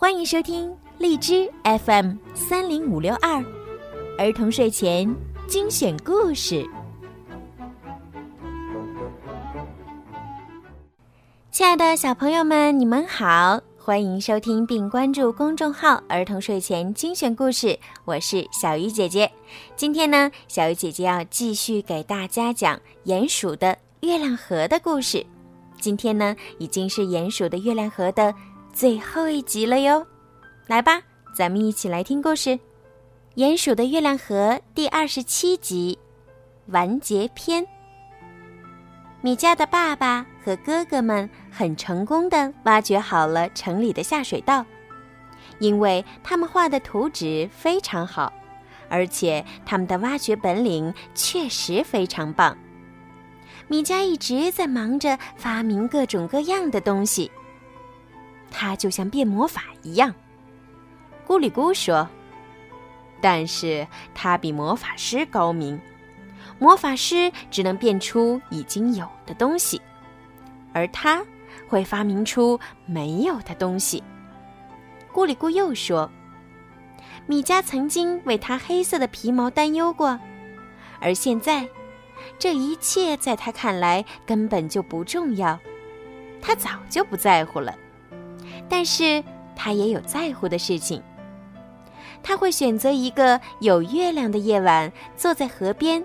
欢迎收听荔枝 FM 三零五六二儿童睡前精选故事。亲爱的小朋友们，你们好，欢迎收听并关注公众号“儿童睡前精选故事”，我是小鱼姐姐。今天呢，小鱼姐姐要继续给大家讲鼹鼠的月亮河的故事。今天呢，已经是鼹鼠的月亮河的。最后一集了哟，来吧，咱们一起来听故事，《鼹鼠的月亮河》第二十七集，完结篇。米迦的爸爸和哥哥们很成功的挖掘好了城里的下水道，因为他们画的图纸非常好，而且他们的挖掘本领确实非常棒。米迦一直在忙着发明各种各样的东西。他就像变魔法一样，咕里咕说：“但是他比魔法师高明。魔法师只能变出已经有的东西，而他会发明出没有的东西。”咕里咕又说：“米迦曾经为他黑色的皮毛担忧过，而现在，这一切在他看来根本就不重要，他早就不在乎了。”但是他也有在乎的事情。他会选择一个有月亮的夜晚，坐在河边，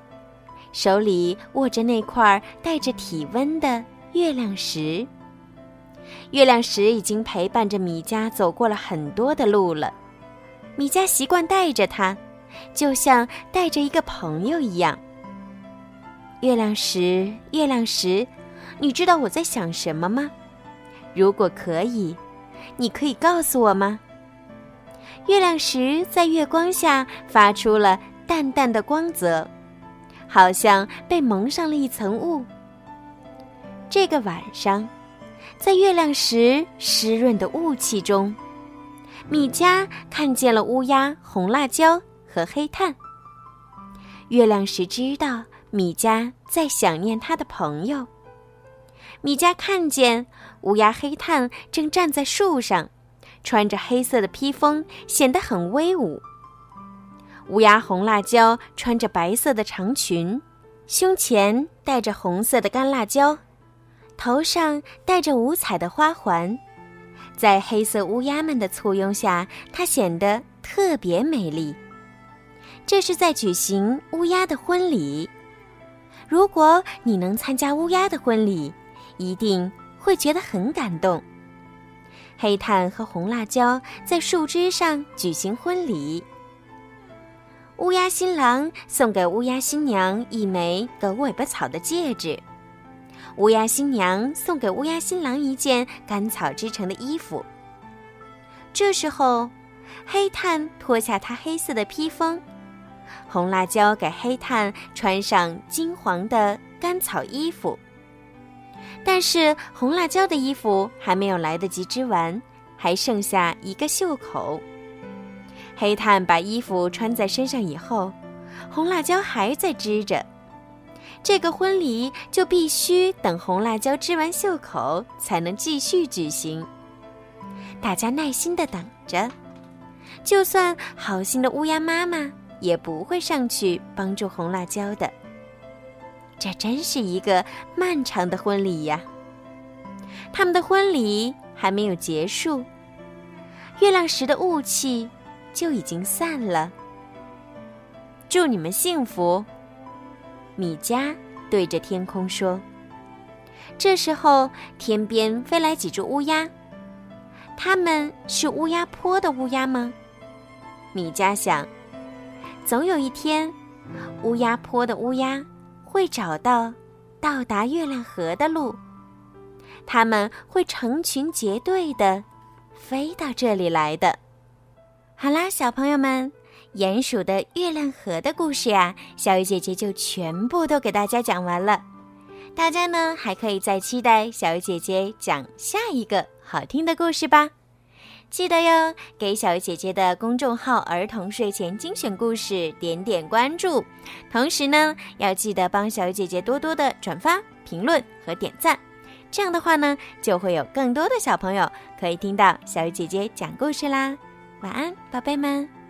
手里握着那块带着体温的月亮石。月亮石已经陪伴着米迦走过了很多的路了，米迦习惯带着它，就像带着一个朋友一样。月亮石，月亮石，你知道我在想什么吗？如果可以。你可以告诉我吗？月亮石在月光下发出了淡淡的光泽，好像被蒙上了一层雾。这个晚上，在月亮石湿润的雾气中，米迦看见了乌鸦、红辣椒和黑炭。月亮石知道米迦在想念他的朋友。米迦看见乌鸦黑炭正站在树上，穿着黑色的披风，显得很威武。乌鸦红辣椒穿着白色的长裙，胸前戴着红色的干辣椒，头上戴着五彩的花环，在黑色乌鸦们的簇拥下，它显得特别美丽。这是在举行乌鸦的婚礼。如果你能参加乌鸦的婚礼，一定会觉得很感动。黑炭和红辣椒在树枝上举行婚礼。乌鸦新郎送给乌鸦新娘一枚狗尾巴草的戒指，乌鸦新娘送给乌鸦新郎一件干草织成的衣服。这时候，黑炭脱下他黑色的披风，红辣椒给黑炭穿上金黄的干草衣服。但是红辣椒的衣服还没有来得及织完，还剩下一个袖口。黑炭把衣服穿在身上以后，红辣椒还在织着。这个婚礼就必须等红辣椒织完袖口才能继续举行。大家耐心的等着，就算好心的乌鸦妈妈也不会上去帮助红辣椒的。这真是一个漫长的婚礼呀！他们的婚礼还没有结束，月亮石的雾气就已经散了。祝你们幸福，米迦对着天空说。这时候，天边飞来几只乌鸦，他们是乌鸦坡的乌鸦吗？米迦想，总有一天，乌鸦坡的乌鸦。会找到到达月亮河的路，他们会成群结队的飞到这里来的。好啦，小朋友们，鼹鼠的月亮河的故事呀，小鱼姐姐就全部都给大家讲完了。大家呢还可以再期待小鱼姐姐讲下一个好听的故事吧。记得哟，给小姐姐的公众号“儿童睡前精选故事”点点关注，同时呢，要记得帮小姐姐多多的转发、评论和点赞。这样的话呢，就会有更多的小朋友可以听到小姐姐讲故事啦。晚安，宝贝们。